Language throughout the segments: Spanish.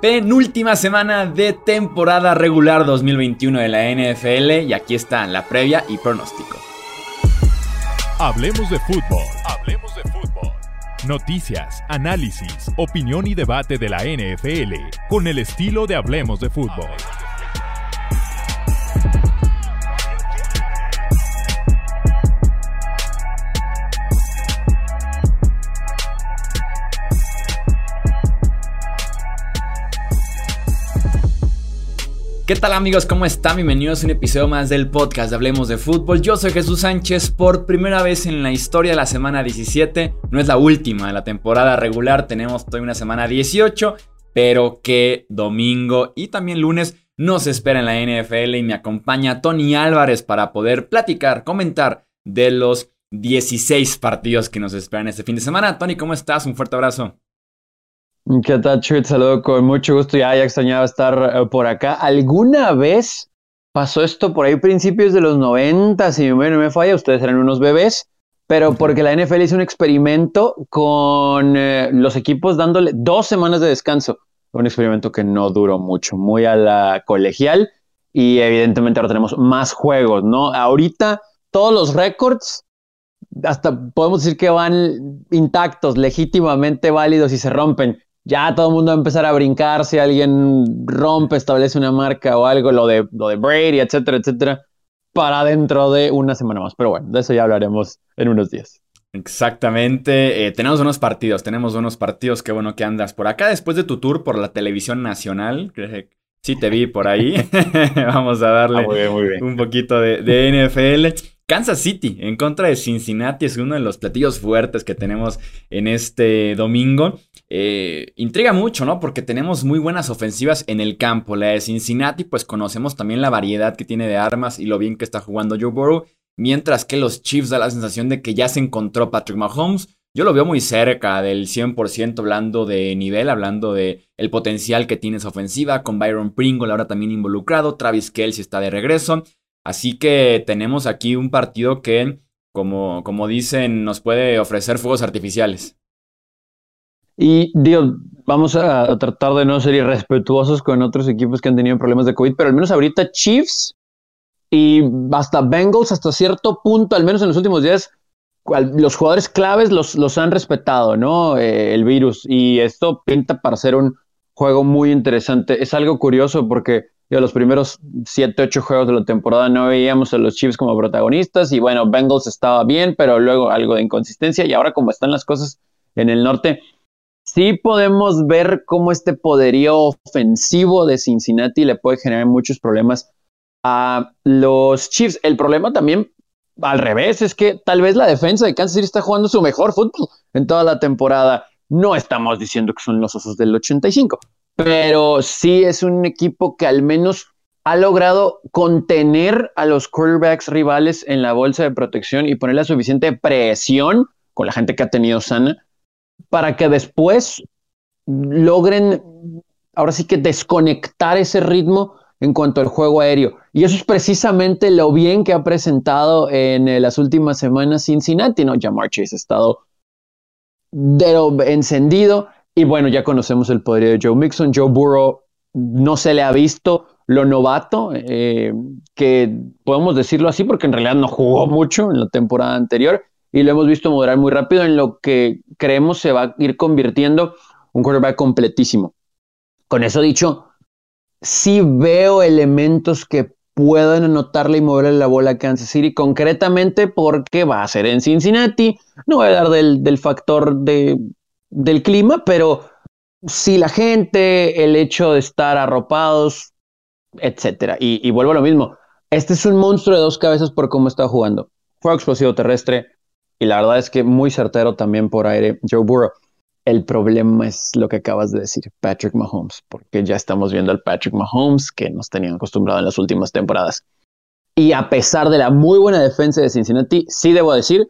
Penúltima semana de temporada regular 2021 de la NFL y aquí está la previa y pronóstico. Hablemos de fútbol. Hablemos de fútbol. Noticias, análisis, opinión y debate de la NFL con el estilo de Hablemos de fútbol. ¿Qué tal amigos? ¿Cómo están? Bienvenidos a un episodio más del podcast de Hablemos de Fútbol. Yo soy Jesús Sánchez por primera vez en la historia de la semana 17. No es la última de la temporada regular, tenemos toda una semana 18, pero que domingo y también lunes nos espera en la NFL y me acompaña Tony Álvarez para poder platicar, comentar de los 16 partidos que nos esperan este fin de semana. Tony, ¿cómo estás? Un fuerte abrazo. ¿Qué tal, Chuit? Saludo con mucho gusto. Ya, ya extrañaba estar eh, por acá. ¿Alguna vez pasó esto por ahí principios de los 90? Si no me falla, ustedes eran unos bebés. Pero porque la NFL hizo un experimento con eh, los equipos dándole dos semanas de descanso. Un experimento que no duró mucho, muy a la colegial. Y evidentemente ahora tenemos más juegos, ¿no? Ahorita todos los récords hasta podemos decir que van intactos, legítimamente válidos y se rompen ya todo el mundo va a empezar a brincar si alguien rompe, establece una marca o algo, lo de, lo de Brady, etcétera, etcétera, para dentro de una semana más. Pero bueno, de eso ya hablaremos en unos días. Exactamente, eh, tenemos unos partidos, tenemos unos partidos, qué bueno que andas por acá después de tu tour por la televisión nacional, sí te vi por ahí, vamos a darle ah, un poquito de, de NFL. Kansas City en contra de Cincinnati es uno de los platillos fuertes que tenemos en este domingo. Eh, intriga mucho, ¿no? Porque tenemos muy buenas ofensivas en el campo. La de Cincinnati, pues conocemos también la variedad que tiene de armas y lo bien que está jugando Joe Burrow. Mientras que los Chiefs da la sensación de que ya se encontró Patrick Mahomes. Yo lo veo muy cerca del 100% hablando de nivel, hablando de el potencial que tiene esa ofensiva, con Byron Pringle ahora también involucrado, Travis Kelsey está de regreso. Así que tenemos aquí un partido que, como, como dicen, nos puede ofrecer fuegos artificiales. Y digo, vamos a tratar de no ser irrespetuosos con otros equipos que han tenido problemas de COVID, pero al menos ahorita Chiefs y hasta Bengals hasta cierto punto, al menos en los últimos días, los jugadores claves los, los han respetado, ¿no? Eh, el virus. Y esto pinta para ser un juego muy interesante. Es algo curioso porque yo los primeros 7, 8 juegos de la temporada no veíamos a los Chiefs como protagonistas y bueno, Bengals estaba bien, pero luego algo de inconsistencia y ahora como están las cosas en el norte, sí podemos ver cómo este poderío ofensivo de Cincinnati le puede generar muchos problemas a los Chiefs. El problema también al revés es que tal vez la defensa de Kansas City está jugando su mejor fútbol en toda la temporada. No estamos diciendo que son los osos del 85, pero sí es un equipo que al menos ha logrado contener a los quarterbacks rivales en la bolsa de protección y ponerle suficiente presión con la gente que ha tenido sana para que después logren ahora sí que desconectar ese ritmo en cuanto al juego aéreo. Y eso es precisamente lo bien que ha presentado en eh, las últimas semanas Cincinnati, ¿no? Jamar Chase ha estado encendido y bueno, ya conocemos el poder de Joe Mixon. Joe Burrow no se le ha visto lo novato, eh, que podemos decirlo así porque en realidad no jugó mucho en la temporada anterior y lo hemos visto moderar muy rápido en lo que creemos se va a ir convirtiendo un quarterback completísimo. Con eso dicho, sí veo elementos que puedan anotarle y moverle la bola a Kansas City, concretamente porque va a ser en Cincinnati. No voy a hablar del, del factor de del clima, pero si la gente, el hecho de estar arropados, etcétera. Y, vuelvo a lo mismo. Este es un monstruo de dos cabezas por cómo está jugando. Fue explosivo terrestre y la verdad es que muy certero también por aire Joe Burrow. El problema es lo que acabas de decir, Patrick Mahomes, porque ya estamos viendo al Patrick Mahomes que nos tenían acostumbrado en las últimas temporadas. Y a pesar de la muy buena defensa de Cincinnati, sí debo decir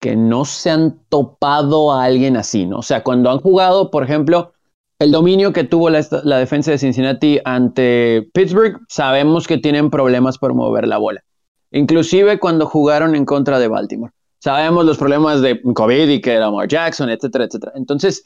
que no se han topado a alguien así, ¿no? O sea, cuando han jugado, por ejemplo, el dominio que tuvo la, defensa de Cincinnati ante Pittsburgh, sabemos que tienen problemas por mover la bola. Inclusive cuando jugaron en contra de Baltimore. Sabemos los problemas de COVID y que Lamar Jackson, etcétera, etcétera. Entonces,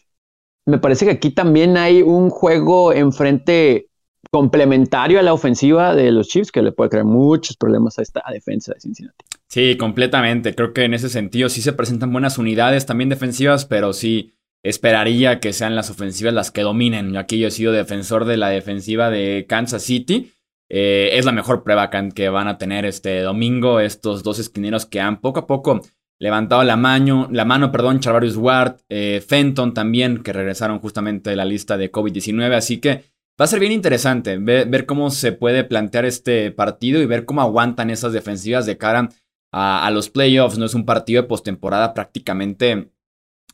me parece que aquí también hay un juego enfrente complementario a la ofensiva de los Chiefs que le puede crear muchos problemas a esta defensa de Cincinnati. Sí, completamente. Creo que en ese sentido sí se presentan buenas unidades también defensivas, pero sí esperaría que sean las ofensivas las que dominen. Aquí yo he sido defensor de la defensiva de Kansas City. Eh, es la mejor prueba que van a tener este domingo estos dos esquineros que han poco a poco levantado la mano, la mano perdón, Charvarius Ward, eh, Fenton también, que regresaron justamente de la lista de COVID-19. Así que va a ser bien interesante ver, cómo se puede plantear este partido y ver cómo aguantan esas defensivas de cara a, los playoffs. No es un partido de postemporada prácticamente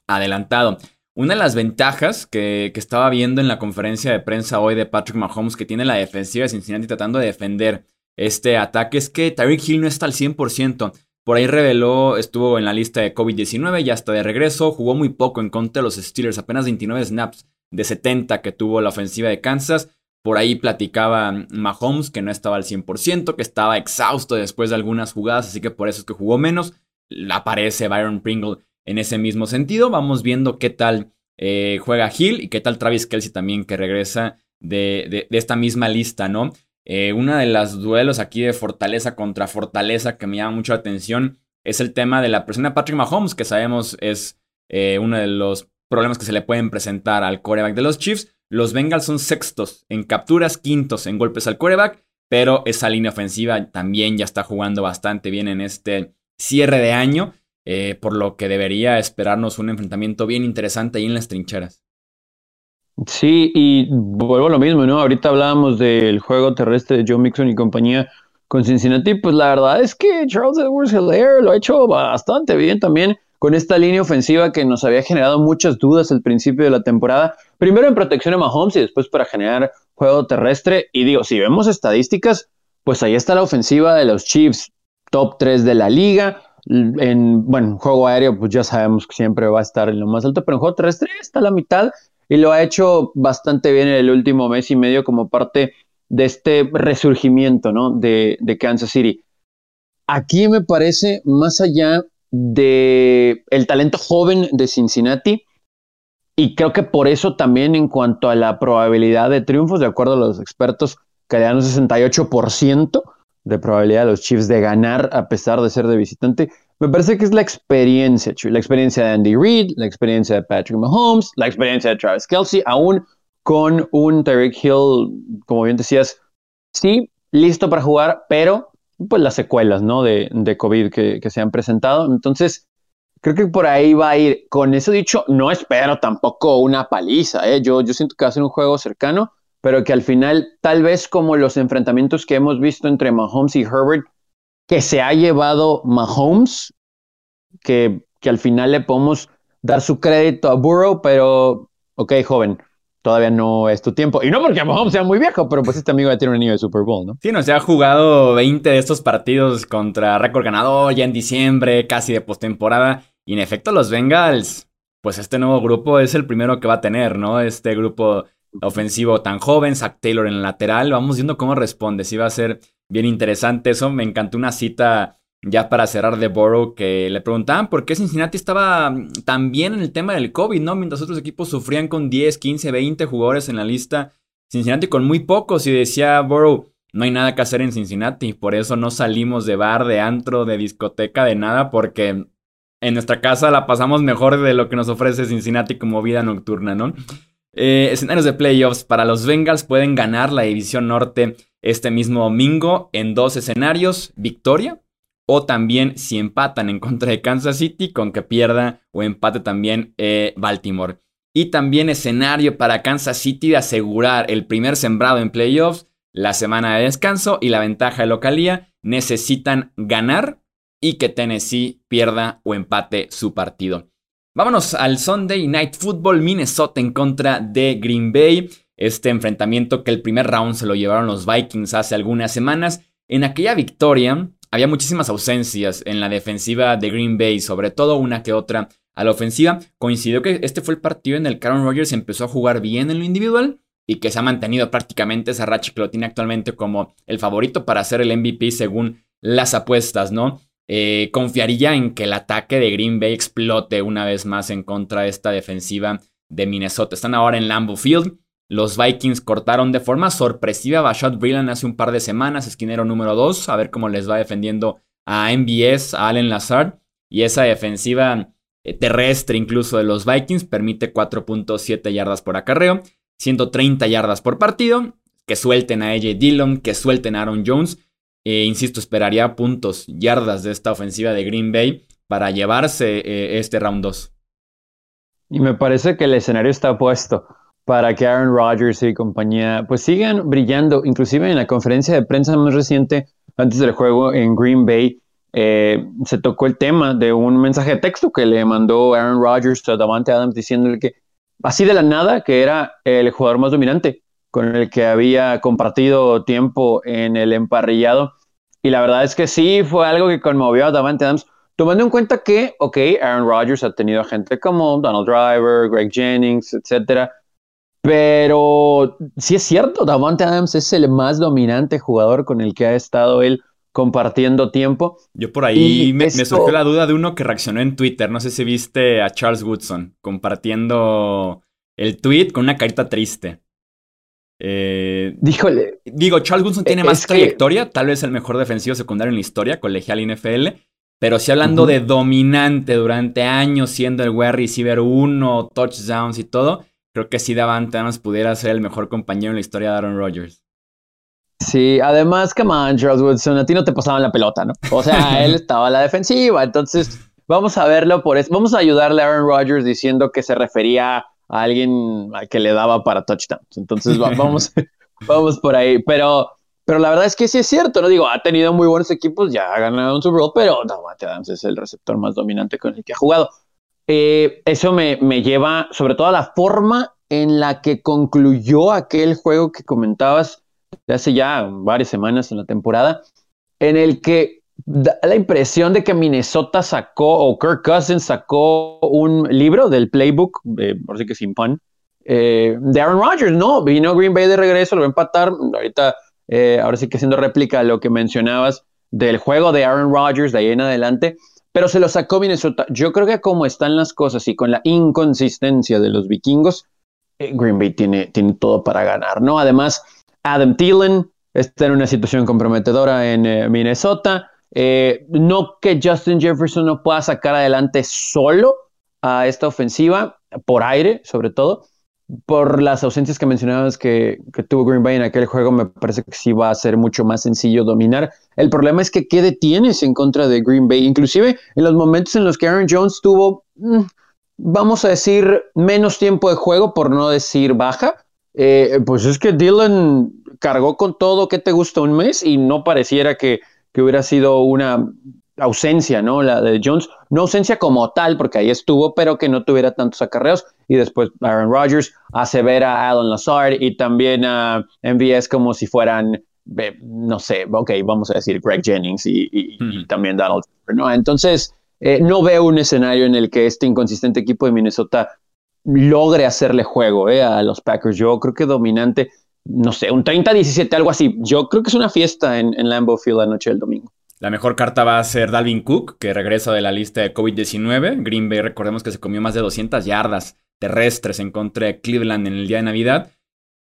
adelantado. Una de las ventajas que, estaba viendo en la conferencia de prensa hoy de Patrick Mahomes que tiene la defensiva de Cincinnati tratando de defender este ataque es que Tyreek Hill no está al 100%. Por ahí reveló, estuvo en la lista de COVID-19, ya está de regreso, jugó muy poco en contra de los Steelers, apenas 29 snaps de 70 que tuvo la ofensiva de Kansas. Por ahí platicaba Mahomes que no estaba al 100%, que estaba exhausto después de algunas jugadas, así que por eso es que jugó menos. Aparece Byron Pringle en ese mismo sentido. Vamos viendo qué tal eh, juega Hill y qué tal Travis Kelsey también que regresa de, esta misma lista, ¿no? Eh, una de las duelos aquí de fortaleza contra fortaleza que me llama mucho la atención es el tema de la presión de Patrick Mahomes, que sabemos es eh, uno de los problemas que se le pueden presentar al coreback de los Chiefs. Los Bengals son sextos en capturas, quintos en golpes al coreback, pero esa línea ofensiva también ya está jugando bastante bien en este cierre de año. Eh, por lo que debería esperarnos un enfrentamiento bien interesante ahí en las trincheras. Sí, y vuelvo a lo mismo, ¿no? Ahorita hablábamos del juego terrestre de Joe Mixon y compañía con Cincinnati, pues la verdad es que Charles Edwards Hilaire lo ha hecho bastante bien también con esta línea ofensiva que nos había generado muchas dudas al principio de la temporada, primero en protección a Mahomes y después para generar juego terrestre. Y digo, si vemos estadísticas, pues ahí está la ofensiva de los Chiefs, top 3 de la liga, en, bueno, juego aéreo, pues ya sabemos que siempre va a estar en lo más alto, pero en juego terrestre está a la mitad y lo ha hecho bastante bien en el último mes y medio como parte de este resurgimiento, ¿no? De, de Kansas City. Aquí me parece, más allá de el talento joven de Cincinnati, y creo que por eso también en cuanto a la probabilidad de triunfos, de acuerdo a los expertos, que le dan un 68%, de probabilidad de los Chiefs de ganar a pesar de ser de visitante. Me parece que es la experiencia, la experiencia de Andy Reid, la experiencia de Patrick Mahomes, la experiencia de Travis Kelsey, aún con un Tyreek Hill, como bien decías, sí, listo para jugar, pero pues las secuelas, ¿no? De, COVID que, que se han presentado. Entonces, creo que por ahí va a ir. Con eso dicho, no espero tampoco una paliza, ¿eh? Yo, yo siento que va a ser un juego cercano pero que al final, tal vez como los enfrentamientos que hemos visto entre Mahomes y Herbert, que se ha llevado Mahomes, que, que al final le podemos dar su crédito a Burrow, pero, ok, joven, todavía no es tu tiempo. Y no porque Mahomes sea muy viejo, pero pues este amigo ya tiene un anillo de Super Bowl, ¿no? Sí, no, se ha jugado 20 de estos partidos contra récord ganador ya en diciembre, casi de postemporada. Y en efecto, los Bengals, pues este nuevo grupo es el primero que va a tener, ¿no? Este grupo ofensivo tan joven, Zach Taylor en el lateral. Vamos viendo cómo responde. Si va a ser bien interesante eso. Me encantó una cita ya para cerrar de Borough que le preguntaban por qué Cincinnati estaba mm, tan bien en el tema del COVID, ¿no? Mientras otros equipos sufrían con 10, 15, 20 jugadores en la lista. Cincinnati con muy pocos y decía Borough, no hay nada que hacer en Cincinnati. Por eso no salimos de bar, de antro, de discoteca, de nada, porque en nuestra casa la pasamos mejor de lo que nos ofrece Cincinnati como vida nocturna, ¿no? Eh, escenarios de playoffs para los Bengals pueden ganar la división norte este mismo domingo en dos escenarios, victoria o también si empatan en contra de Kansas City con que pierda o empate también eh, Baltimore. Y también escenario para Kansas City de asegurar el primer sembrado en playoffs, la semana de descanso y la ventaja de localía. Necesitan ganar y que Tennessee pierda o empate su partido. Vámonos al Sunday Night Football Minnesota en contra de Green Bay. Este enfrentamiento que el primer round se lo llevaron los Vikings hace algunas semanas. En aquella victoria había muchísimas ausencias en la defensiva de Green Bay, sobre todo una que otra a la ofensiva. Coincidió que este fue el partido en el que Aaron Rodgers empezó a jugar bien en lo individual y que se ha mantenido prácticamente esa racha que lo tiene actualmente como el favorito para ser el MVP según las apuestas, ¿no? Eh, confiaría en que el ataque de Green Bay explote una vez más en contra de esta defensiva de Minnesota. Están ahora en Lambeau Field. Los Vikings cortaron de forma sorpresiva a Bashad Breeland hace un par de semanas, esquinero número 2, a ver cómo les va defendiendo a MBS, a Allen Lazard. Y esa defensiva eh, terrestre incluso de los Vikings permite 4.7 yardas por acarreo, 130 yardas por partido. Que suelten a AJ Dillon, que suelten a Aaron Jones. E insisto, esperaría puntos, yardas de esta ofensiva de Green Bay para llevarse eh, este round 2. Y me parece que el escenario está puesto para que Aaron Rodgers y compañía pues sigan brillando, inclusive en la conferencia de prensa más reciente antes del juego en Green Bay. Eh, se tocó el tema de un mensaje de texto que le mandó Aaron Rodgers a Davante Adams diciéndole que así de la nada que era el jugador más dominante con el que había compartido tiempo en el emparrillado. Y la verdad es que sí, fue algo que conmovió a Davante Adams, tomando en cuenta que, ok, Aaron Rodgers ha tenido gente como Donald Driver, Greg Jennings, etcétera, pero sí es cierto, Davante Adams es el más dominante jugador con el que ha estado él compartiendo tiempo. Yo por ahí me, surgió la duda de uno que reaccionó en Twitter. No sé si viste a Charles Woodson compartiendo el tweet con una carita triste. Eh, Díjole. Digo, Charles Woodson tiene más trayectoria, tal vez el mejor defensivo secundario en la historia, colegial y NFL. Pero si hablando de dominante durante años, siendo el wide receiver uno, touchdowns y todo, creo que sí Davante Adams pudiera ser el mejor compañero en la historia de Aaron Rodgers. Sí, además, come on, Charles Woodson, a ti no te pasaban la pelota, ¿no? O sea, él estaba a la defensiva, entonces vamos a verlo por eso. Vamos a ayudarle a Aaron Rodgers diciendo que se refería a alguien que le daba para touchdowns. Entonces vamos, vamos por ahí. Pero, pero la verdad es que sí es cierto, ¿no? Digo, ha tenido muy buenos equipos, ya ha ganado un Super Bowl, pero Davante Adams es el receptor más dominante con el que ha jugado. Eh, eso me, me lleva sobre todo a la forma en la que concluyó aquel juego que comentabas de hace ya varias semanas en la temporada, en el que da la impresión de que Minnesota sacó, o Kirk Cousins sacó un libro del playbook, por si que sin pan, eh, de Aaron Rodgers, ¿no? Vino Green Bay de regreso, lo va a empatar, ahorita, eh, ahora sí que haciendo réplica a lo que mencionabas del juego de Aaron Rodgers de ahí en adelante, pero se lo sacó Minnesota. Yo creo que como están las cosas y con la inconsistencia de los vikingos, eh, Green Bay tiene, tiene todo para ganar, ¿no? Además, Adam Thielen está en una situación comprometedora en eh, Minnesota. Eh, no que Justin Jefferson no pueda sacar adelante solo a esta ofensiva, por aire sobre todo, por las ausencias que mencionabas que, que, tuvo Green Bay en aquel juego, me parece que sí va a ser mucho más sencillo dominar. El problema es que qué detienes en contra de Green Bay, inclusive en los momentos en los que Aaron Jones tuvo, mm, vamos a decir, menos tiempo de juego, por no decir baja, eh, pues es que Dylan cargó con todo, que te gusta? Un mes y no pareciera que, que hubiera sido una ausencia, ¿no? La de Jones, no ausencia como tal, porque ahí estuvo, pero que no tuviera tantos acarreos. Y después Aaron Rodgers hace ver a Alan Lazard y también a MVS como si fueran, no sé, ok, vamos a decir Greg Jennings y, también Donald, ¿no? Entonces, eh, no veo un escenario en el que este inconsistente equipo de Minnesota logre hacerle juego eh, a los Packers. Yo creo que dominante, no sé, un 30-17, algo así. Yo creo que es una fiesta en, en Lambeau Field la noche del domingo. La mejor carta va a ser Dalvin Cook, que regresa de la lista de COVID-19. Green Bay, recordemos que se comió más de 200 yardas terrestres en contra de Cleveland en el día de Navidad.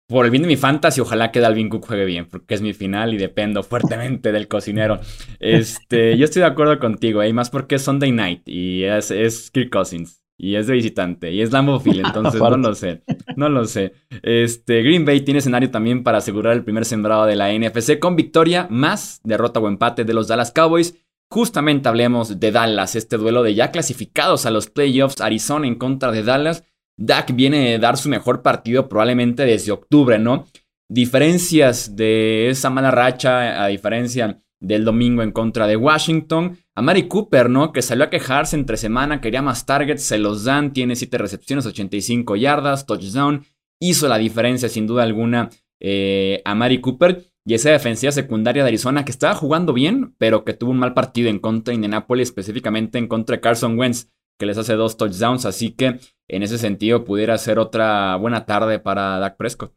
Por el bien de mi fantasy, ojalá que Dalvin Cook juegue bien, porque es mi final y dependo fuertemente del cocinero. Este, yo estoy de acuerdo contigo, y más porque es Sunday night y es, es Kirk Cousins. Y es de visitante. Y es Lambeau Field, entonces no lo sé. No lo sé. Este, Green Bay tiene escenario también para asegurar el primer sembrado de la NFC con victoria más derrota o empate de los Dallas Cowboys. Justamente hablemos de Dallas, este duelo de ya clasificados a los playoffs, Arizona en contra de Dallas. Dak viene a dar su mejor partido probablemente desde octubre, ¿no? Diferencias de esa mala racha, a diferencia del domingo en contra de Washington. A Mari Cooper, ¿no? Que salió a quejarse entre semana, quería más targets, se los dan, tiene 7 recepciones, 85 yardas, touchdown. Hizo la diferencia sin duda alguna eh, a Mari Cooper. Y esa defensiva secundaria de Arizona que estaba jugando bien, pero que tuvo un mal partido en contra de Indianapolis, específicamente en contra de Carson Wentz, que les hace dos touchdowns. Así que en ese sentido pudiera ser otra buena tarde para Dak Prescott.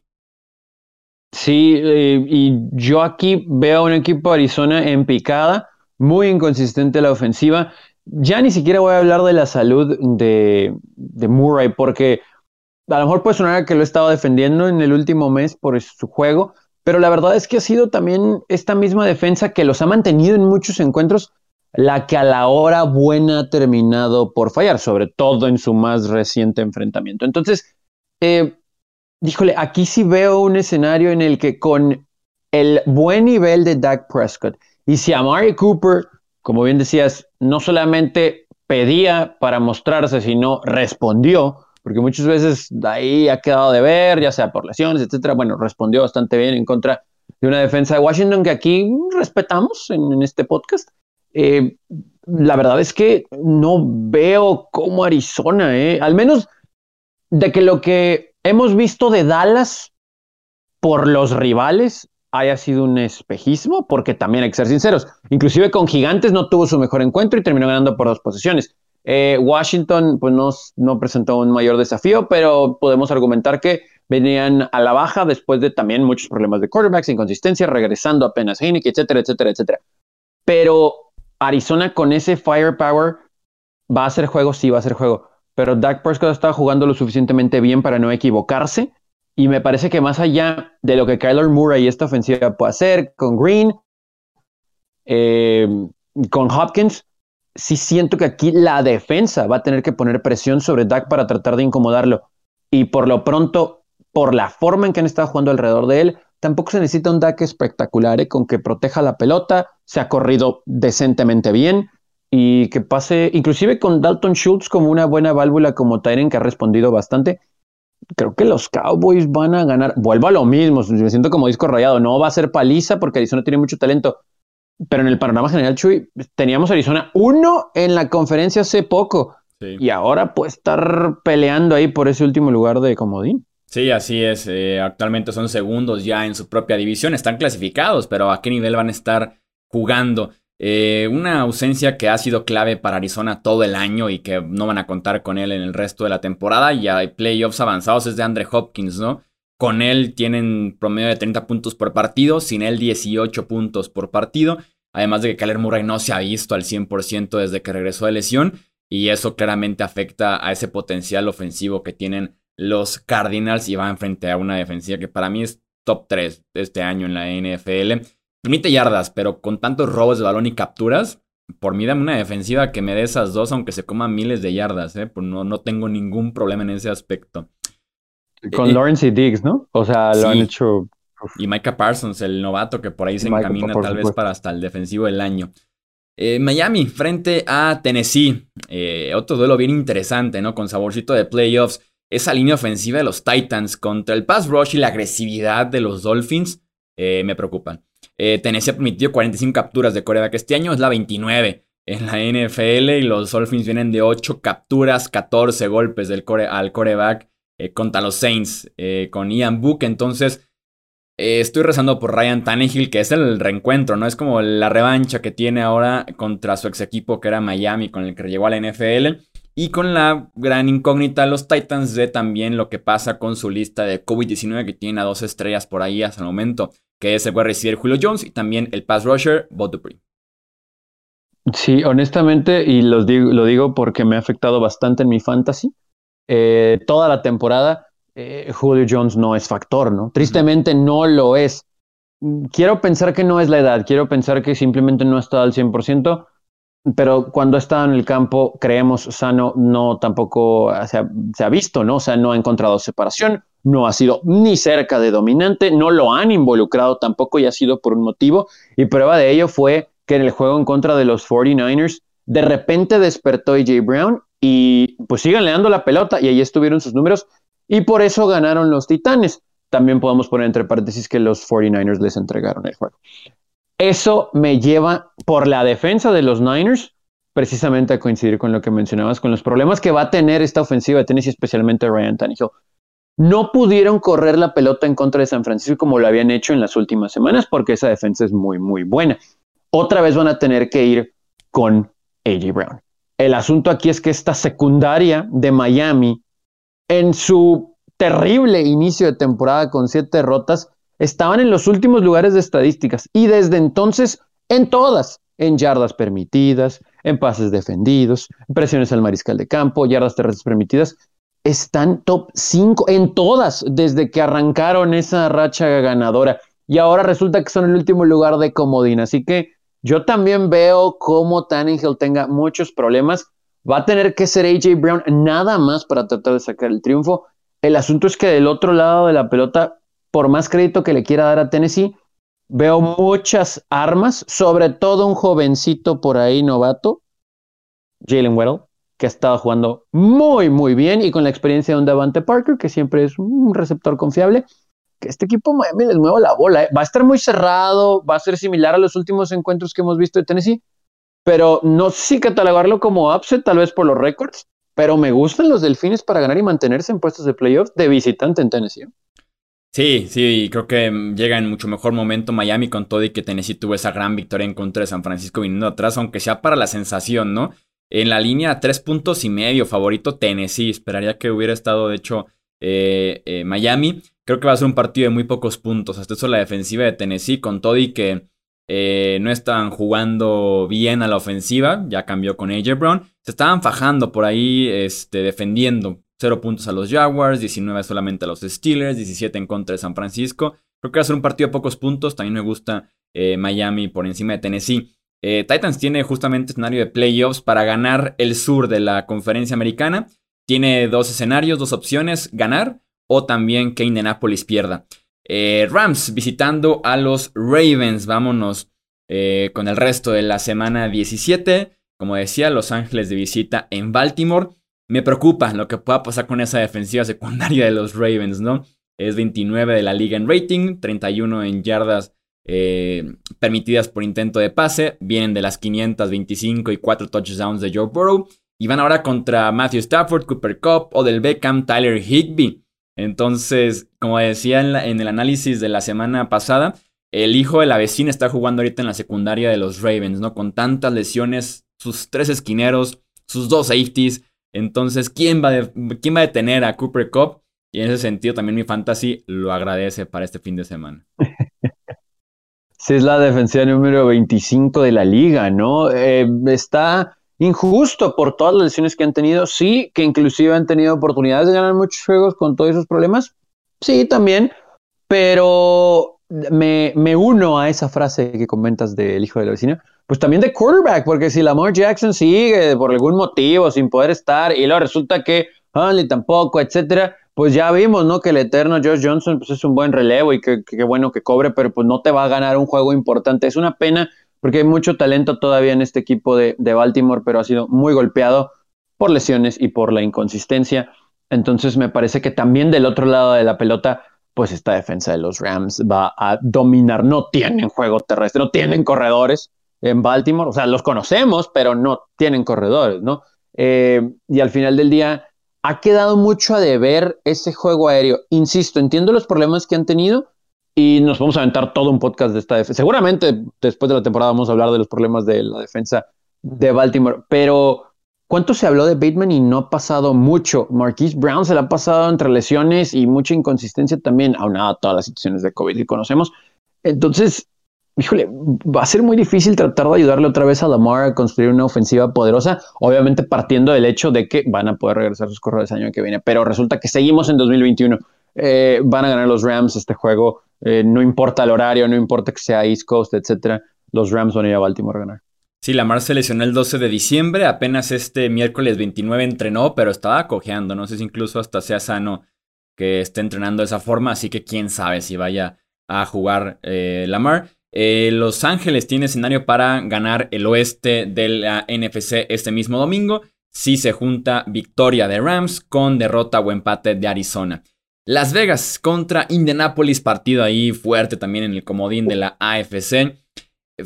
Sí, eh, y yo aquí veo a un equipo de Arizona en picada, muy inconsistente la ofensiva. Ya ni siquiera voy a hablar de la salud de, Murray, porque a lo mejor puede sonar que lo he estado defendiendo en el último mes por su juego, pero la verdad es que ha sido también esta misma defensa que los ha mantenido en muchos encuentros, la que a la hora buena ha terminado por fallar, sobre todo en su más reciente enfrentamiento. Entonces, eh, híjole, aquí sí veo un escenario en el que con el buen nivel de Dak Prescott y si Amari Cooper, como bien decías, no solamente pedía para mostrarse, sino respondió, porque muchas veces ahí ha quedado de ver, ya sea por lesiones, etcétera. Bueno, respondió bastante bien en contra de una defensa de Washington que aquí respetamos en, este podcast. Eh, la verdad es que no veo cómo Arizona, eh, al menos de que lo que hemos visto de Dallas por los rivales haya sido un espejismo, porque también hay que ser sinceros, inclusive con Gigantes no tuvo su mejor encuentro y terminó ganando por dos posiciones. Eh, Washington pues no, no, presentó un mayor desafío, pero podemos argumentar que venían a la baja después de también muchos problemas de quarterbacks, inconsistencia, regresando apenas Heineken, etcétera, etcétera, etcétera. Pero Arizona con ese firepower va a ser juego, sí va a ser juego, pero Dak Prescott estaba jugando lo suficientemente bien para no equivocarse y me parece que más allá de lo que Kyler Murray y esta ofensiva puede hacer con Green, eh, con Hopkins, sí siento que aquí la defensa va a tener que poner presión sobre Dak para tratar de incomodarlo. Y por lo pronto, por la forma en que han estado jugando alrededor de él, tampoco se necesita un Dak espectacular, ¿eh? con que proteja la pelota, se ha corrido decentemente bien y que pase, inclusive con Dalton Schultz como una buena válvula como Tyren que ha respondido bastante creo que los Cowboys van a ganar. Vuelvo a lo mismo, me siento como disco rayado. No va a ser paliza porque Arizona tiene mucho talento. Pero en el panorama general, Chuy, teníamos Arizona uno en la conferencia hace poco. Y ahora puede estar peleando ahí por ese último lugar de comodín. Sí, así es. Eh, actualmente son segundos ya en su propia división. Están clasificados, pero ¿a qué nivel van a estar jugando? Eh, una ausencia que ha sido clave para Arizona todo el año y que no van a contar con él en el resto de la temporada. Y hay playoffs avanzados es de Andre Hopkins, ¿no? Con él tienen promedio de 30 puntos por partido, sin él 18 puntos por partido. Además de que Kyler Murray no se ha visto al 100% desde que regresó de lesión. Y eso claramente afecta a ese potencial ofensivo que tienen los Cardinals y va enfrente a una defensiva que para mí es top 3 de este año en la NFL. Permite yardas, pero con tantos robos de balón y capturas, por mí dame una defensiva que me dé esas dos, aunque se coman miles de yardas, ¿eh? Pues no, no tengo ningún problema en ese aspecto. Con Lawrence y Diggs, ¿no? O sea, lo han hecho. Y Micah Parsons, el novato que por ahí se encamina tal vez para hasta el defensivo del año. Eh, Miami frente a Tennessee. Eh, otro duelo bien interesante, ¿no? Con saborcito de playoffs. Esa línea ofensiva de los Titans contra el pass rush y la agresividad de los Dolphins eh, me preocupan. Eh, Tennessee ha permitido 45 capturas de coreback este año, es la 29 en la NFL y los Dolphins vienen de 8 capturas, 14 golpes del al coreback eh, contra los Saints eh, con Ian Book. Entonces, estoy rezando por Ryan Tannehill, que es el reencuentro, ¿no? Es como la revancha que tiene ahora contra su ex equipo que era Miami, con el que llegó a la NFL. Y con la gran incógnita los Titans de también lo que pasa con su lista de COVID-19 que tiene a dos estrellas por ahí hasta el momento que es el wide receiver Julio Jones y también el pass rusher Bob Dupree. Sí, honestamente, y lo digo porque me ha afectado bastante en mi fantasy. Eh, toda la temporada, eh, Julio Jones no es factor, ¿no? Tristemente no lo es. Quiero pensar que no es la edad, quiero pensar que simplemente no está al 100%, pero cuando está en el campo, creemos sano, no tampoco se ha, se ha visto, ¿no? O sea, no ha encontrado separación, no ha sido ni cerca de dominante, no lo han involucrado tampoco y ha sido por un motivo. Y prueba de ello fue que en el juego en contra de los 49ers, de repente despertó AJ Brown y pues sigan le dando la pelota y ahí estuvieron sus números y por eso ganaron los Titanes. También podemos poner entre paréntesis que los 49ers les entregaron el juego. Eso me lleva por la defensa de los Niners precisamente a coincidir con lo que mencionabas, con los problemas que va a tener esta ofensiva de Tennessee, especialmente Ryan Tannehill no pudieron correr la pelota en contra de San Francisco como lo habían hecho en las últimas semanas porque esa defensa es muy, muy buena. Otra vez van a tener que ir con AJ Brown. El asunto aquí es que esta secundaria de Miami, en su terrible inicio de temporada con siete derrotas, estaban en los últimos lugares de estadísticas y desde entonces en todas, en yardas permitidas, en pases defendidos, presiones al mariscal de campo, yardas terrestres permitidas, están top 5 en todas desde que arrancaron esa racha ganadora. Y ahora resulta que son el último lugar de comodín. Así que yo también veo cómo Tannehill tenga muchos problemas. Va a tener que ser AJ Brown nada más para tratar de sacar el triunfo. El asunto es que del otro lado de la pelota, por más crédito que le quiera dar a Tennessee, veo muchas armas, sobre todo un jovencito por ahí novato, Jalen Weddle, que ha estado jugando muy, muy bien y con la experiencia de un Davante Parker, que siempre es un receptor confiable. Que este equipo Miami les mueva la bola. ¿eh? Va a estar muy cerrado, va a ser similar a los últimos encuentros que hemos visto de Tennessee, pero no sé si catalogarlo como upset, tal vez por los récords, pero me gustan los delfines para ganar y mantenerse en puestos de playoff de visitante en Tennessee. Sí, sí, creo que llega en mucho mejor momento Miami con todo y que Tennessee tuvo esa gran victoria en contra de San Francisco viniendo atrás, aunque sea para la sensación, ¿no? En la línea, tres puntos y medio, favorito Tennessee. Esperaría que hubiera estado, de hecho, eh, eh, Miami. Creo que va a ser un partido de muy pocos puntos. Hasta eso la defensiva de Tennessee, con todo y que eh, no estaban jugando bien a la ofensiva, ya cambió con AJ Brown. Se estaban fajando por ahí, este, defendiendo. Cero puntos a los Jaguars, 19 solamente a los Steelers, 17 en contra de San Francisco. Creo que va a ser un partido de pocos puntos. También me gusta Miami por encima de Tennessee. Eh, Titans tiene justamente escenario de playoffs para ganar el sur de la conferencia americana. Tiene dos escenarios, dos opciones, ganar o también que Indianapolis pierda. Eh, Rams visitando a los Ravens. Vámonos eh, con el resto de la semana 17. Como decía, Los Ángeles de visita en Baltimore. Me preocupa lo que pueda pasar con esa defensiva secundaria de los Ravens, ¿no? Es 29 de la liga en rating, 31 en yardas eh, permitidas por intento de pase. Vienen de las 525 y 4 touchdowns de Joe Burrow. Y van ahora contra Matthew Stafford, Cooper Cup, Odell Beckham, Tyler Higby. Entonces, como decía en, el análisis de la semana pasada, el hijo de la vecina está jugando ahorita en la secundaria de los Ravens, ¿no? Con tantas lesiones, sus tres esquineros, sus dos safeties. Entonces, ¿quién va, ¿quién va a detener a Cooper Cup? Y en ese sentido, también mi fantasy lo agradece para este fin de semana. Si es la defensiva número 25 de la liga, ¿no? Eh, está injusto por todas las lesiones que han tenido. Sí, que inclusive han tenido oportunidades de ganar muchos juegos con todos esos problemas. Sí, también. Pero me uno a esa frase que comentas del hijo de la vecina. Pues también de quarterback, porque si Lamar Jackson sigue por algún motivo sin poder estar y luego resulta que Huntley tampoco, etcétera, pues ya vimos, ¿no? Que el eterno Josh Johnson pues es un buen relevo y que, bueno que cobre, pero pues no te va a ganar un juego importante. Es una pena porque hay mucho talento todavía en este equipo de, Baltimore, pero ha sido muy golpeado por lesiones y por la inconsistencia. Entonces me parece que también del otro lado de la pelota, pues esta defensa de los Rams va a dominar. No tienen juego terrestre, no tienen corredores en Baltimore, o sea, los conocemos, pero no tienen corredores, ¿no? Eh, y al final del día, ha quedado mucho a deber ese juego aéreo. Insisto, entiendo los problemas que han tenido y nos vamos a aventar todo un podcast de esta defensa. Seguramente después de la temporada vamos a hablar de los problemas de la defensa de Baltimore, pero ¿cuánto se habló de Bateman y no ha pasado mucho? Marquise Brown se le ha pasado entre lesiones y mucha inconsistencia también, aunado a todas las situaciones de COVID que conocemos. Entonces, híjole, va a ser muy difícil tratar de ayudarle otra vez a Lamar a construir una ofensiva poderosa, obviamente partiendo del hecho de que van a poder regresar sus corredores el año que viene, pero resulta que seguimos en 2021. Eh, van a ganar los Rams este juego, eh, no importa el horario, no importa que sea East Coast, etcétera, los Rams van a ir a Baltimore a ganar. Sí, Lamar se lesionó el 12 de diciembre, apenas este miércoles 29 entrenó, pero estaba cojeando, no sé si incluso hasta sea sano que esté entrenando de esa forma, así que quién sabe si vaya a jugar eh, Lamar. Eh, Los Ángeles tiene escenario para ganar el oeste de la NFC este mismo domingo si se junta victoria de Rams con derrota o empate de Arizona. Las Vegas contra Indianapolis, partido ahí fuerte también en el comodín de la AFC.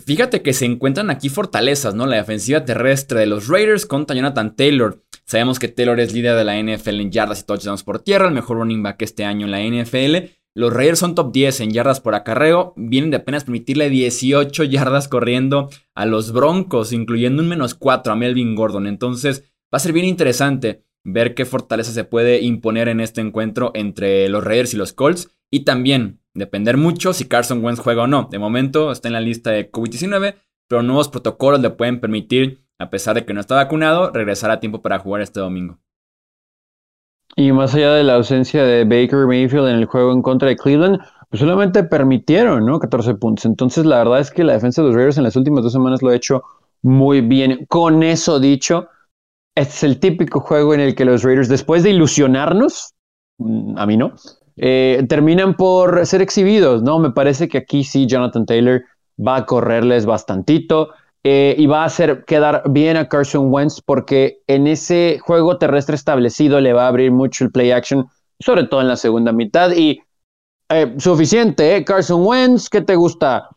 Fíjate que se encuentran aquí fortalezas, ¿no? La defensiva terrestre de los Raiders contra Jonathan Taylor. Sabemos que Taylor es líder de la NFL en yardas y touchdowns por tierra, el mejor running back este año en la NFL. Los Raiders son top 10 en yardas por acarreo. Vienen de apenas permitirle 18 yardas corriendo a los Broncos, incluyendo un menos 4 a Melvin Gordon. Entonces va a ser bien interesante ver qué fortaleza se puede imponer en este encuentro entre los Raiders y los Colts. Y también depender mucho si Carson Wentz juega o no. De momento está en la lista de COVID-19, pero nuevos protocolos le pueden permitir, a pesar de que no está vacunado, regresar a tiempo para jugar este domingo. Y más allá de la ausencia de Baker Mayfield en el juego en contra de Cleveland, pues solamente permitieron, ¿no? 14 puntos. Entonces, la verdad es que la defensa de los Raiders en las últimas dos semanas lo ha hecho muy bien. Con eso dicho, este es el típico juego en el que los Raiders, después de ilusionarnos, mm, a mí no, eh, terminan por ser exhibidos, ¿no? Me parece que aquí sí Jonathan Taylor va a correrles bastantito eh, y va a hacer quedar bien a Carson Wentz porque en ese juego terrestre establecido le va a abrir mucho el play action, sobre todo en la segunda mitad y eh, suficiente, ¿eh? Carson Wentz, ¿qué te gusta?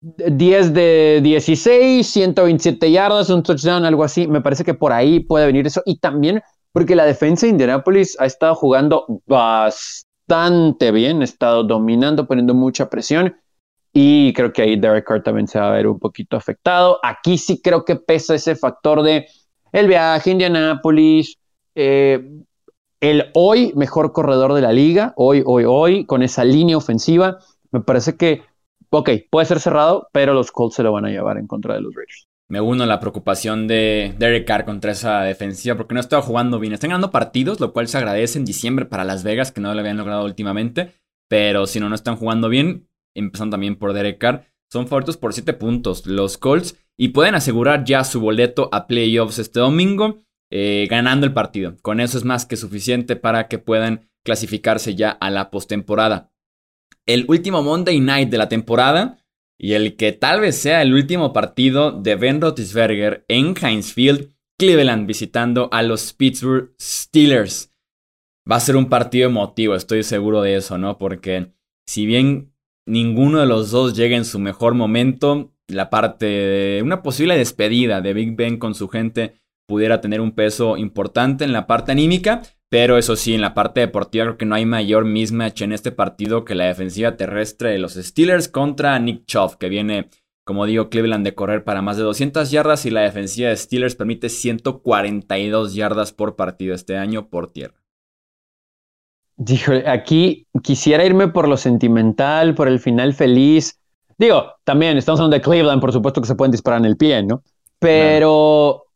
10 de 16, 127 yardas, un touchdown, algo así. Me parece que por ahí puede venir eso. Y también porque la defensa de Indianapolis ha estado jugando bastante bien, ha estado dominando, poniendo mucha presión. Y creo que ahí Derek Carr también se va a ver un poquito afectado. Aquí sí creo que pesa ese factor de el viaje a Indianapolis, eh, el hoy mejor corredor de la liga, hoy, hoy, hoy, con esa línea ofensiva. Me parece que ok, puede ser cerrado, pero los Colts se lo van a llevar en contra de los Raiders. Me uno a la preocupación de Derek Carr contra esa defensiva porque no estaba jugando bien. Están ganando partidos, lo cual se agradece en diciembre para Las Vegas, que no lo habían logrado últimamente. Pero si no, no están jugando bien, empezando también por Derek Carr, son favoritos por 7 puntos los Colts y pueden asegurar ya su boleto a playoffs este domingo eh, ganando el partido. Con eso es más que suficiente para que puedan clasificarse ya a la postemporada el último Monday Night de la temporada y el que tal vez sea el último partido de Ben Roethlisberger en Heinz Field, Cleveland visitando a los Pittsburgh Steelers. Va a ser un partido emotivo, estoy seguro de eso, ¿no? Porque si bien ninguno de los dos llega en su mejor momento, la parte de una posible despedida de Big Ben con su gente pudiera tener un peso importante en la parte anímica. Pero eso sí, en la parte deportiva creo que no hay mayor mismatch en este partido que la defensiva terrestre de los Steelers contra Nick Chubb, que viene, como digo, Cleveland de correr para más de 200 yardas y la defensiva de Steelers permite 142 yardas por partido este año por tierra. Díjole, aquí quisiera irme por lo sentimental, por el final feliz. Digo, también estamos hablando de Cleveland, por supuesto que se pueden disparar en el pie, ¿no? Pero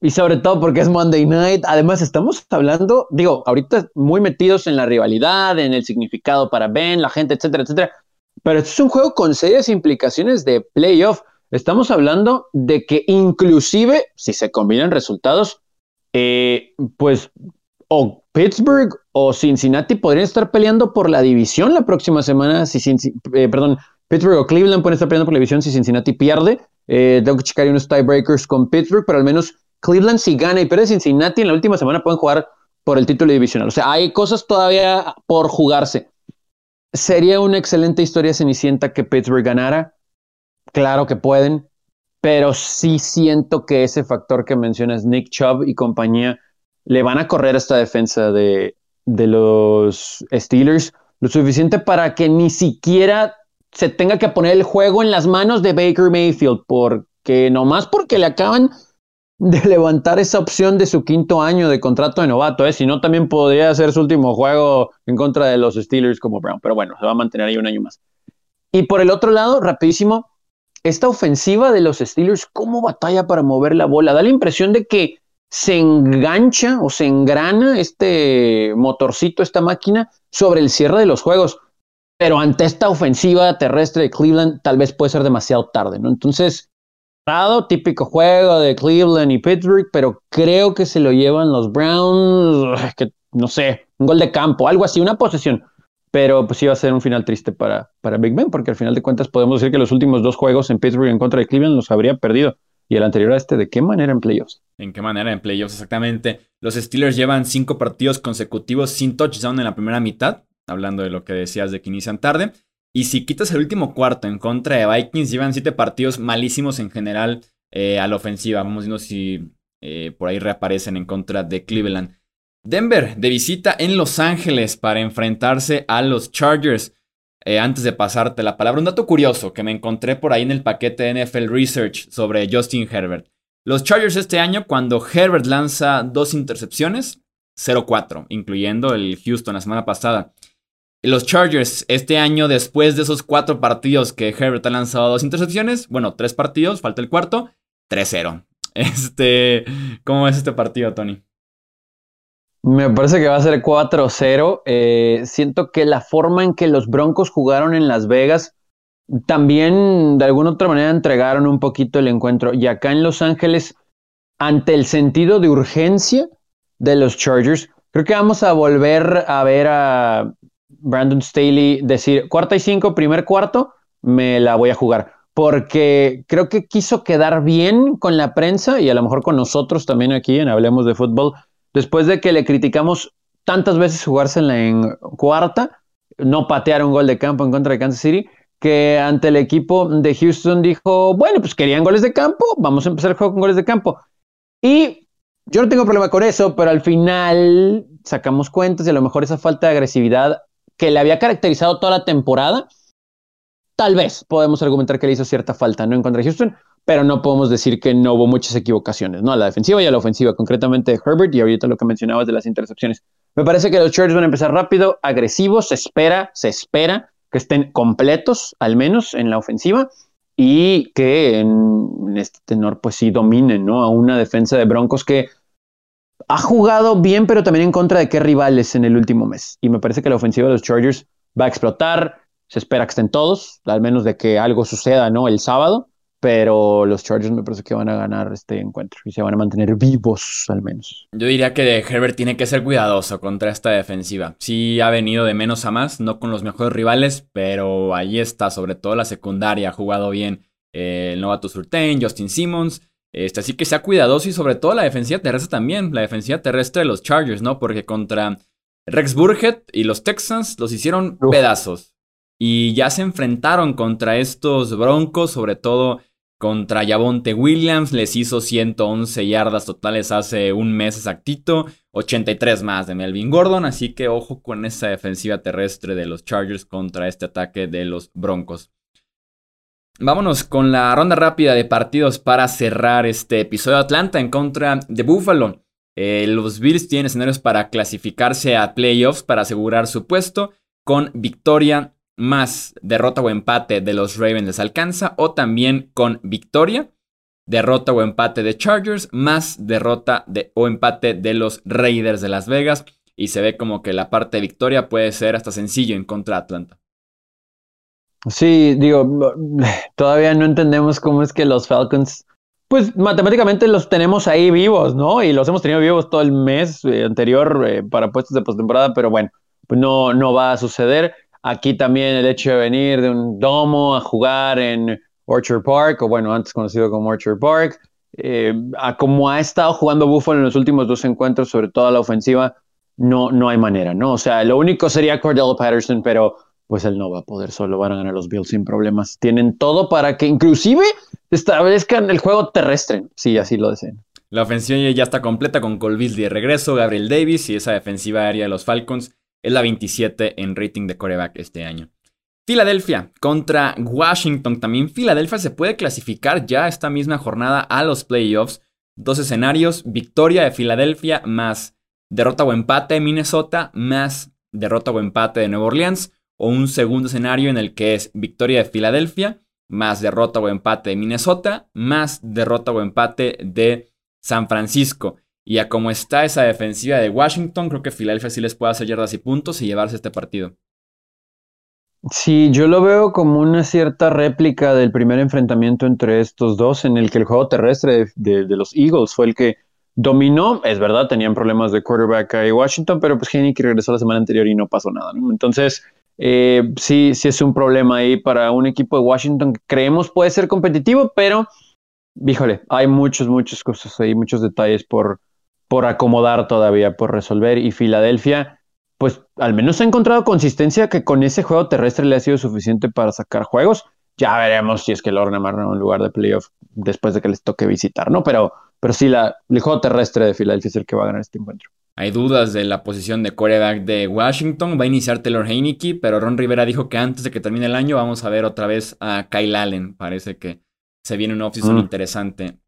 y sobre todo porque es Monday Night. Además, estamos hablando, digo, ahorita muy metidos en la rivalidad, en el significado para Ben, la gente, etcétera, etcétera. Pero esto es un juego con serias implicaciones de playoff. Estamos hablando de que inclusive, si se combinan resultados, eh, pues o Pittsburgh o Cincinnati podrían estar peleando por la división la próxima semana. Si, eh, perdón, Pittsburgh o Cleveland pueden estar peleando por la división si Cincinnati pierde. Eh, tengo que checar unos tiebreakers con Pittsburgh, pero al menos Cleveland si gana y pierde Cincinnati en la última semana pueden jugar por el título divisional. O sea, hay cosas todavía por jugarse. ¿Sería una excelente historia cenicienta que Pittsburgh ganara? Claro que pueden, pero sí siento que ese factor que mencionas, Nick Chubb y compañía, le van a correr esta defensa de, de los Steelers lo suficiente para que ni siquiera se tenga que poner el juego en las manos de Baker Mayfield, porque nomás porque le acaban de levantar esa opción de su quinto año de contrato de novato, ¿eh? si no también podría ser su último juego en contra de los Steelers como Brown, pero bueno, se va a mantener ahí un año más. Y por el otro lado, rapidísimo, esta ofensiva de los Steelers, ¿cómo batalla para mover la bola? Da la impresión de que se engancha o se engrana este motorcito, esta máquina, sobre el cierre de los juegos. Pero ante esta ofensiva terrestre de Cleveland, tal vez puede ser demasiado tarde, ¿no? Entonces, típico juego de Cleveland y Pittsburgh, pero creo que se lo llevan los Browns, que no sé, un gol de campo, algo así, una posesión. Pero pues va a ser un final triste para, para Big Ben, porque al final de cuentas podemos decir que los últimos dos juegos en Pittsburgh en contra de Cleveland los habría perdido. Y el anterior a este, ¿de qué manera en playoffs? ¿En qué manera en playoffs? Exactamente. Los Steelers llevan cinco partidos consecutivos sin touchdown en la primera mitad, hablando de lo que decías de que inician tarde. Y si quitas el último cuarto en contra de Vikings, llevan siete partidos malísimos en general eh, a la ofensiva. Vamos viendo si eh, por ahí reaparecen en contra de Cleveland. Denver de visita en Los Ángeles para enfrentarse a los Chargers. Eh, antes de pasarte la palabra, un dato curioso que me encontré por ahí en el paquete NFL Research sobre Justin Herbert. Los Chargers este año, cuando Herbert lanza dos intercepciones, 0-4, incluyendo el Houston la semana pasada. Los Chargers este año, después de esos cuatro partidos que Herbert ha lanzado dos intercepciones, bueno, tres partidos, falta el cuarto, 3-0. Este, ¿cómo es este partido, Tony? Me parece que va a ser 4-0. Eh, siento que la forma en que los Broncos jugaron en Las Vegas también de alguna otra manera entregaron un poquito el encuentro. Y acá en Los Ángeles, ante el sentido de urgencia de los Chargers, creo que vamos a volver a ver a Brandon Staley decir, cuarta y cinco, primer cuarto, me la voy a jugar. Porque creo que quiso quedar bien con la prensa y a lo mejor con nosotros también aquí en Hablemos de Fútbol, después de que le criticamos tantas veces jugársela en cuarta, no patear un gol de campo en contra de Kansas City que ante el equipo de Houston dijo, bueno, pues querían goles de campo, vamos a empezar el juego con goles de campo. Y yo no tengo problema con eso, pero al final sacamos cuentas y a lo mejor esa falta de agresividad que le había caracterizado toda la temporada, tal vez podemos argumentar que le hizo cierta falta, ¿no? En contra de Houston, pero no podemos decir que no hubo muchas equivocaciones, ¿no? A la defensiva y a la ofensiva, concretamente Herbert y ahorita lo que mencionabas de las intercepciones. Me parece que los Chargers van a empezar rápido, agresivos, se espera, se espera que estén completos, al menos en la ofensiva, y que en, este tenor, pues sí dominen, ¿no? A una defensa de Broncos que ha jugado bien, pero también en contra de qué rivales en el último mes. Y me parece que la ofensiva de los Chargers va a explotar. Se espera que estén todos, al menos de que algo suceda, ¿no? El sábado pero los Chargers me parece que van a ganar este encuentro y se van a mantener vivos al menos. Yo diría que Herbert tiene que ser cuidadoso contra esta defensiva. Sí ha venido de menos a más, no con los mejores rivales, pero ahí está, sobre todo la secundaria, ha jugado bien eh, el novato Surtain, Justin Simmons. Este, así que sea cuidadoso y sobre todo la defensiva terrestre también, la defensiva terrestre de los Chargers, ¿no? Porque contra Rex Burhead y los Texans los hicieron pedazos. Y ya se enfrentaron contra estos Broncos, sobre todo contra Yavonte Williams les hizo 111 yardas totales hace un mes exactito, 83 más de Melvin Gordon, así que ojo con esa defensiva terrestre de los Chargers contra este ataque de los Broncos. Vámonos con la ronda rápida de partidos para cerrar este episodio. Atlanta en contra de Buffalo. Eh, los Bills tienen escenarios para clasificarse a playoffs para asegurar su puesto con victoria más derrota o empate de los Ravens les alcanza, o también con victoria, derrota o empate de Chargers, más derrota de, o empate de los Raiders de Las Vegas, y se ve como que la parte de victoria puede ser hasta sencillo en contra de Atlanta. Sí, digo, todavía no entendemos cómo es que los Falcons, pues matemáticamente los tenemos ahí vivos, ¿no? Y los hemos tenido vivos todo el mes eh, anterior eh, para puestos de postemporada, pero bueno, pues no, no va a suceder. Aquí también el hecho de venir de un domo a jugar en Orchard Park, o bueno, antes conocido como Orchard Park, eh, a como ha estado jugando Buffalo en los últimos dos encuentros, sobre todo a la ofensiva, no, no hay manera, ¿no? O sea, lo único sería Cordell Patterson, pero pues él no va a poder solo, van a ganar los Bills sin problemas. Tienen todo para que inclusive establezcan el juego terrestre, si así lo desean. La ofensiva ya está completa con Cole de regreso, Gabriel Davis y esa defensiva aérea de los Falcons es la 27 en rating de coreback este año. Filadelfia contra Washington. También Filadelfia se puede clasificar ya esta misma jornada a los playoffs. Dos escenarios, victoria de Filadelfia más derrota o empate de Minnesota más derrota o empate de Nueva Orleans. O un segundo escenario en el que es victoria de Filadelfia más derrota o empate de Minnesota más derrota o empate de San Francisco. Y a cómo está esa defensiva de Washington, creo que Filadelfia sí les puede hacer yardas y puntos y llevarse este partido. Sí, yo lo veo como una cierta réplica del primer enfrentamiento entre estos dos, en el que el juego terrestre de, los Eagles fue el que dominó. Es verdad, tenían problemas de quarterback ahí Washington, pero pues que regresó la semana anterior y no pasó nada. Entonces, eh, sí, sí es un problema ahí para un equipo de Washington que creemos puede ser competitivo, pero, híjole, hay muchos, muchas cosas ahí, muchos detalles por, por acomodar todavía, por resolver. Y Filadelfia, pues al menos ha encontrado consistencia que con ese juego terrestre le ha sido suficiente para sacar juegos. Ya veremos si es que logran amarrar un lugar de playoff después de que les toque visitar, ¿no? Pero, pero sí, la, el juego terrestre de Filadelfia es el que va a ganar este encuentro. Hay dudas de la posición de quarterback de Washington. Va a iniciar Taylor Heineke, pero Ron Rivera dijo que antes de que termine el año vamos a ver otra vez a Kyle Allen. Parece que se viene un offseason mm. interesante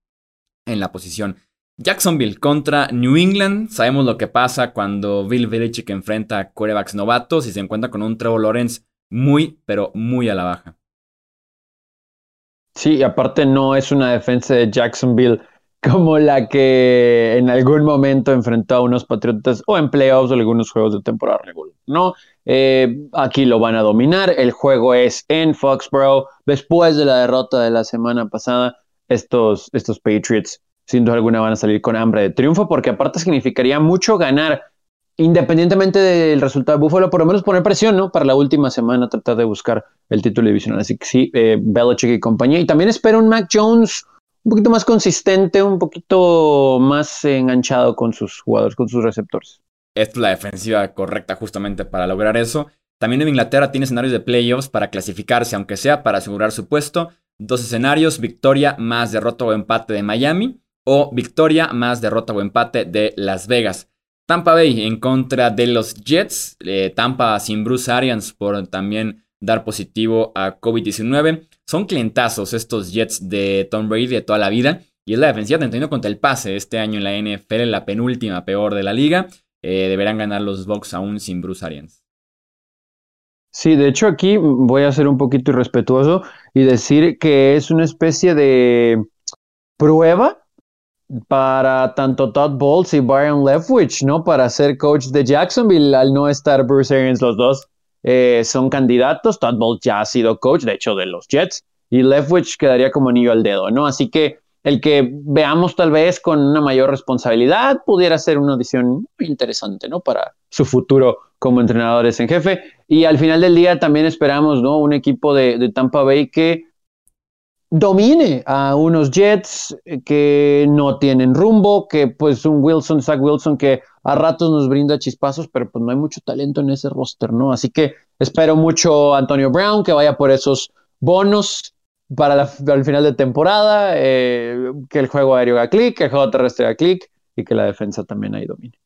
en la posición. Jacksonville contra New England. Sabemos lo que pasa cuando Bill Belichick enfrenta a quarterbacks novatos y se encuentra con un Trevor Lawrence muy, pero muy a la baja. Sí, aparte no es una defensa de Jacksonville como la que en algún momento enfrentó a unos Patriotas o en playoffs o algunos juegos de temporada regular, ¿no? Eh, aquí lo van a dominar, el juego es en Foxborough, después de la derrota de la semana pasada, estos, estos Patriots sin duda alguna van a salir con hambre de triunfo, porque aparte significaría mucho ganar, independientemente del resultado de Buffalo, por lo menos poner presión, ¿no? Para la última semana tratar de buscar el título divisional. Así que sí, eh, Belichick y compañía. Y también espero un Mac Jones un poquito más consistente, un poquito más enganchado con sus jugadores, con sus receptores. Esta es la defensiva correcta justamente para lograr eso. También en Inglaterra tiene escenarios de playoffs para clasificarse, aunque sea para asegurar su puesto. Dos escenarios, victoria más derrota o empate de Miami o victoria más derrota o empate de Las Vegas. Tampa Bay en contra de los Jets. Eh, Tampa sin Bruce Arians por también dar positivo a COVID-19. Son clientazos estos Jets de Tom Brady de toda la vida. Y es la defensiva teniendo contra el pase este año en la NFL, la penúltima peor de la liga. Eh, deberán ganar los Bucks aún sin Bruce Arians. Sí, de hecho aquí voy a ser un poquito irrespetuoso y decir que es una especie de prueba para tanto Todd Bowles y Byron Leftwich, ¿no? Para ser coach de Jacksonville al no estar Bruce Arians los dos eh, son candidatos. Todd Bowles ya ha sido coach, de hecho, de los Jets. Y Leftwich quedaría como anillo al dedo, ¿no? Así que el que veamos tal vez con una mayor responsabilidad pudiera ser una audición interesante, ¿no? Para su futuro como entrenadores en jefe. Y al final del día también esperamos, ¿no? Un equipo de Tampa Bay que domine a unos Jets que no tienen rumbo, que pues un Wilson, Zach Wilson que a ratos nos brinda chispazos, pero pues no hay mucho talento en ese roster, ¿no? Así que espero mucho Antonio Brown que vaya por esos bonos para el final de temporada, eh, que el juego aéreo haga clic, que el juego terrestre haga clic y que la defensa también ahí domine.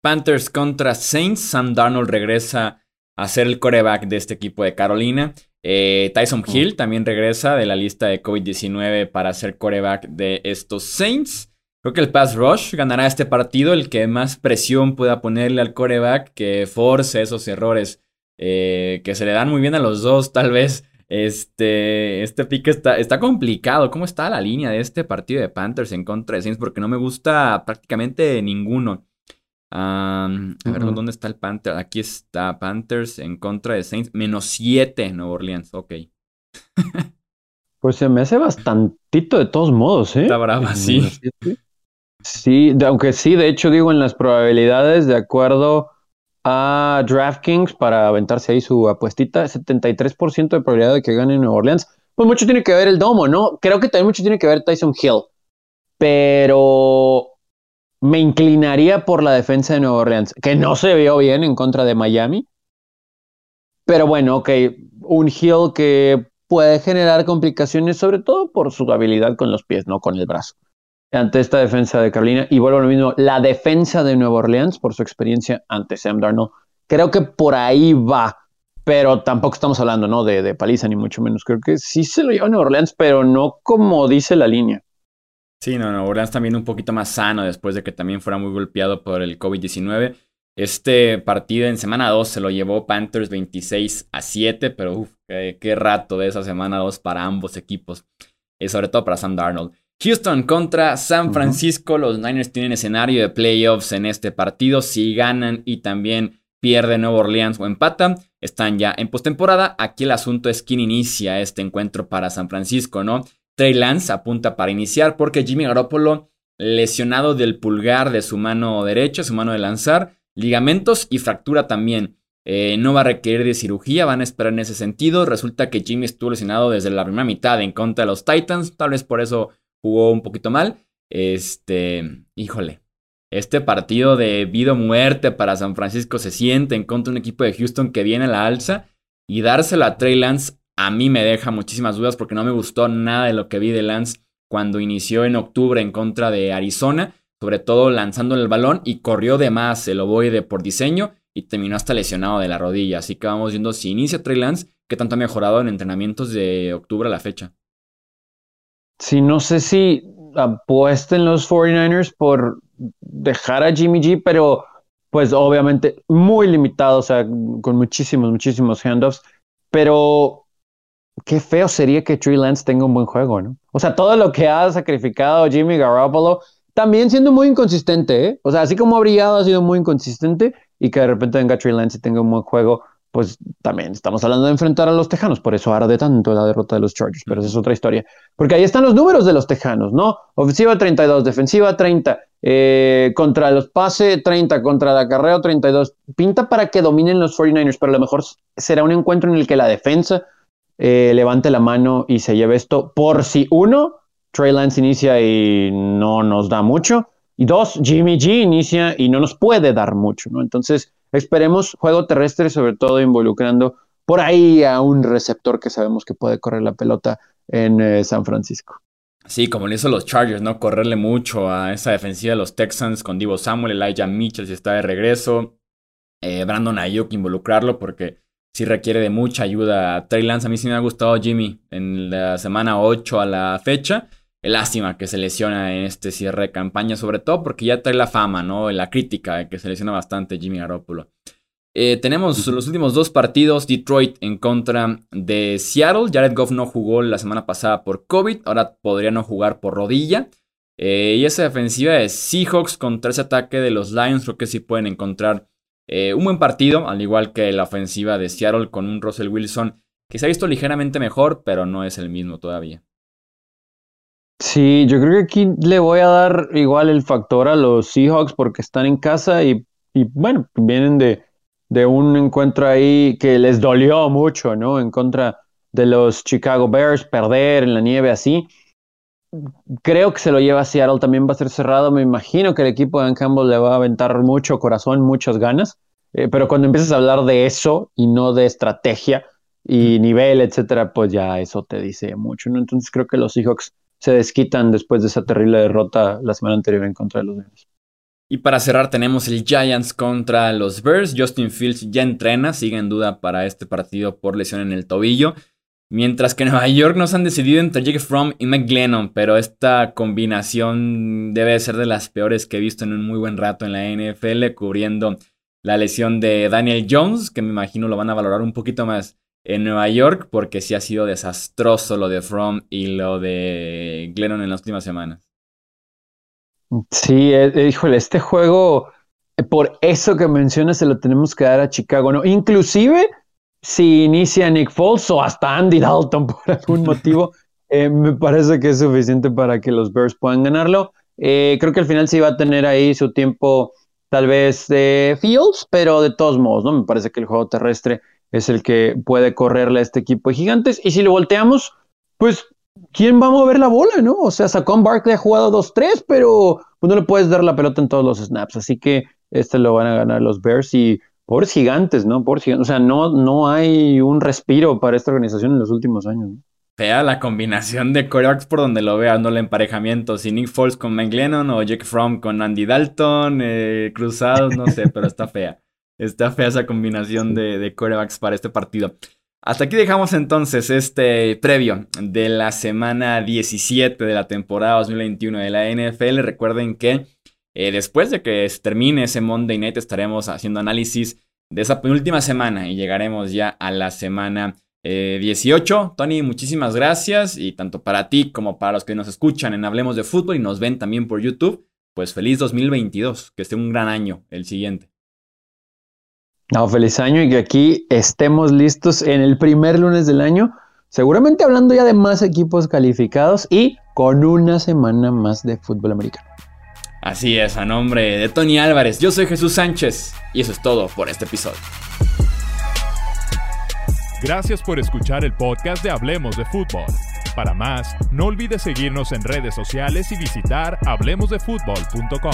Panthers contra Saints, Sam Darnold regresa a ser el coreback de este equipo de Carolina. Eh, Tyson Hill también regresa de la lista de COVID-19 para ser coreback de estos Saints. Creo que el pass rush ganará este partido, el que más presión pueda ponerle al coreback, que force esos errores eh, que se le dan muy bien a los dos, tal vez. Este, este pick está, está complicado. ¿Cómo está la línea de este partido de Panthers en contra de Saints? Porque no me gusta prácticamente ninguno a ver, ¿dónde está el Panther? Aquí está Panthers en contra de Saints. Menos 7 Nueva Orleans. Ok. pues se me hace bastantito de todos modos, ¿eh? Está brava, sí. Sí, aunque sí, de hecho digo en las probabilidades, de acuerdo a DraftKings, para aventarse ahí su apuestita, 73% de probabilidad de que gane Nueva Orleans. Pues mucho tiene que ver el domo, ¿no? Creo que también mucho tiene que ver Tyson Hill. Pero me inclinaría por la defensa de Nueva Orleans, que no se vio bien en contra de Miami. Pero bueno, ok, un Hill que puede generar complicaciones, sobre todo por su habilidad con los pies, no con el brazo. Ante esta defensa de Carolina, y vuelvo a lo mismo, la defensa de Nueva Orleans, por su experiencia ante Sam Darnold, creo que por ahí va, pero tampoco estamos hablando ¿no? de, de paliza, ni mucho menos. Creo que sí se lo lleva Nueva Orleans, pero no como dice la línea. Sí, no, no, Orleans también un poquito más sano después de que también fuera muy golpeado por el COVID-19. Este partido en semana 2 se lo llevó Panthers 26 a 7, pero uff, qué, rato de esa semana 2 para ambos equipos, y sobre todo para Sam Darnold. Houston contra San Francisco, los Niners tienen escenario de playoffs en este partido, si ganan y también pierden Nueva Orleans o empatan, están ya en postemporada. Aquí el asunto es quién inicia este encuentro para San Francisco, ¿no? Trey Lance apunta para iniciar porque Jimmy Garoppolo, lesionado del pulgar de su mano derecha, su mano de lanzar, ligamentos y fractura también. Eh, no va a requerir de cirugía, van a esperar en ese sentido. Resulta que Jimmy estuvo lesionado desde la primera mitad en contra de los Titans, tal vez por eso jugó un poquito mal. Este, híjole, este partido de vida o muerte para San Francisco se siente en contra de un equipo de Houston que viene a la alza y dárselo a Trey Lance a mí me deja muchísimas dudas porque no me gustó nada de lo que vi de Lance cuando inició en octubre en contra de Arizona, sobre todo lanzando el balón y corrió de más el ovoide por diseño y terminó hasta lesionado de la rodilla. Así que vamos viendo si inicia Trey Lance, qué tanto ha mejorado en entrenamientos de octubre a la fecha. Sí, no sé si apuesten los 49ers por dejar a Jimmy G, pero pues obviamente muy limitado, o sea, con muchísimos, muchísimos handoffs. Pero qué feo sería que Trey Lance tenga un buen juego, ¿no? O sea, todo lo que ha sacrificado Jimmy Garoppolo, también siendo muy inconsistente, ¿eh? O sea, así como ha brillado, ha sido muy inconsistente y que de repente venga Trey Lance y tenga un buen juego, pues también estamos hablando de enfrentar a los Tejanos, por eso de tanto la derrota de los Chargers, pero esa es otra historia. Porque ahí están los números de los Tejanos, ¿no? Ofensiva 32, defensiva 30, eh, contra los pase 30, contra el acarreo 32. Pinta para que dominen los 49ers, pero a lo mejor será un encuentro en el que la defensa eh, levante la mano y se lleve esto por si uno, Trey Lance inicia y no nos da mucho, y dos, Jimmy G inicia y no nos puede dar mucho, ¿no? Entonces, Esperemos juego terrestre, sobre todo involucrando por ahí a un receptor que sabemos que puede correr la pelota en eh, San Francisco. Sí, como le hizo los Chargers, ¿no? Correrle mucho a esa defensiva de los Texans con Divo Samuel, Elijah Mitchell si está de regreso, eh, Brandon Ayuk involucrarlo porque sí requiere de mucha ayuda. A Trey Lance a mí sí me ha gustado Jimmy en la semana 8 a la fecha. Lástima que se lesiona en este cierre de campaña, sobre todo porque ya trae la fama, ¿no? La crítica de que se lesiona bastante Jimmy Garoppolo. Eh, tenemos los últimos dos partidos, Detroit en contra de Seattle. Jared Goff no jugó la semana pasada por COVID, ahora podría no jugar por rodilla. Eh, y esa defensiva de Seahawks contra ese ataque de los Lions, creo que sí pueden encontrar eh, un buen partido, al igual que la ofensiva de Seattle con un Russell Wilson que se ha visto ligeramente mejor, pero no es el mismo todavía. Sí, yo creo que aquí le voy a dar igual el factor a los Seahawks porque están en casa y, bueno, vienen de, de, un encuentro ahí que les dolió mucho, ¿no? En contra de los Chicago Bears, perder en la nieve así. Creo que se lo lleva Seattle, también va a ser cerrado. Me imagino que el equipo de Dan Campbell le va a aventar mucho corazón, muchas ganas. Eh, pero cuando empiezas a hablar de eso y no de estrategia y nivel, etcétera, pues ya eso te dice mucho, ¿no? Entonces creo que los Seahawks se desquitan después de esa terrible derrota la semana anterior en contra de los Bears. Y para cerrar tenemos el Giants contra los Bears. Justin Fields ya entrena, sigue en duda para este partido por lesión en el tobillo. Mientras que en Nueva York nos han decidido entre Jake Fromm y McGlennon, pero esta combinación debe ser de las peores que he visto en un muy buen rato en la NFL, cubriendo la lesión de Daniel Jones, que me imagino lo van a valorar un poquito más en Nueva York porque sí ha sido desastroso lo de From y lo de Glennon en las últimas semanas. Sí, eh, eh, híjole, este juego, eh, por eso que mencionas, se lo tenemos que dar a Chicago, ¿no? Inclusive si inicia Nick Foles o hasta Andy Dalton por algún motivo, me parece que es suficiente para que los Bears puedan ganarlo. creo que al final sí va a tener ahí su tiempo tal vez de Fields, pero de todos modos, ¿no? Me parece que el juego terrestre es el que puede correrle a este equipo de gigantes. Y si lo volteamos, pues, ¿quién va a mover la bola, no? O sea, Saquon Barkley ha jugado 2-3, pero pues, no le puedes dar la pelota en todos los snaps. Así que este lo van a ganar los Bears y pobres gigantes, ¿no? Pobres gigantes. O sea, no, no hay un respiro para esta organización en los últimos años. Fea la combinación de corebacks por donde lo veas, no el emparejamiento. Si Nick Foles con Mike Lennon o Jake Fromm con Andy Dalton, eh, cruzados, no sé, pero está fea. Está fea esa combinación de, de corebacks para este partido. Hasta aquí dejamos entonces este previo de la semana 17 de la temporada 2021 de la NFL. Recuerden que eh, después de que termine ese Monday Night estaremos haciendo análisis de esa penúltima semana y llegaremos ya a la semana 18. Eh, Tony, muchísimas gracias y tanto para ti como para los que nos escuchan en Hablemos de Fútbol y nos ven también por YouTube, pues feliz 2022, que esté un gran año el siguiente. No, feliz año y que aquí estemos listos en el primer lunes del año, seguramente hablando ya de más equipos calificados y con una semana más de fútbol americano. Así es, a nombre de Tony Álvarez, yo soy Jesús Sánchez y eso es todo por este episodio. Gracias por escuchar el podcast de Hablemos de Fútbol. Para más, no olvides seguirnos en redes sociales y visitar hablemosdefutbol.com.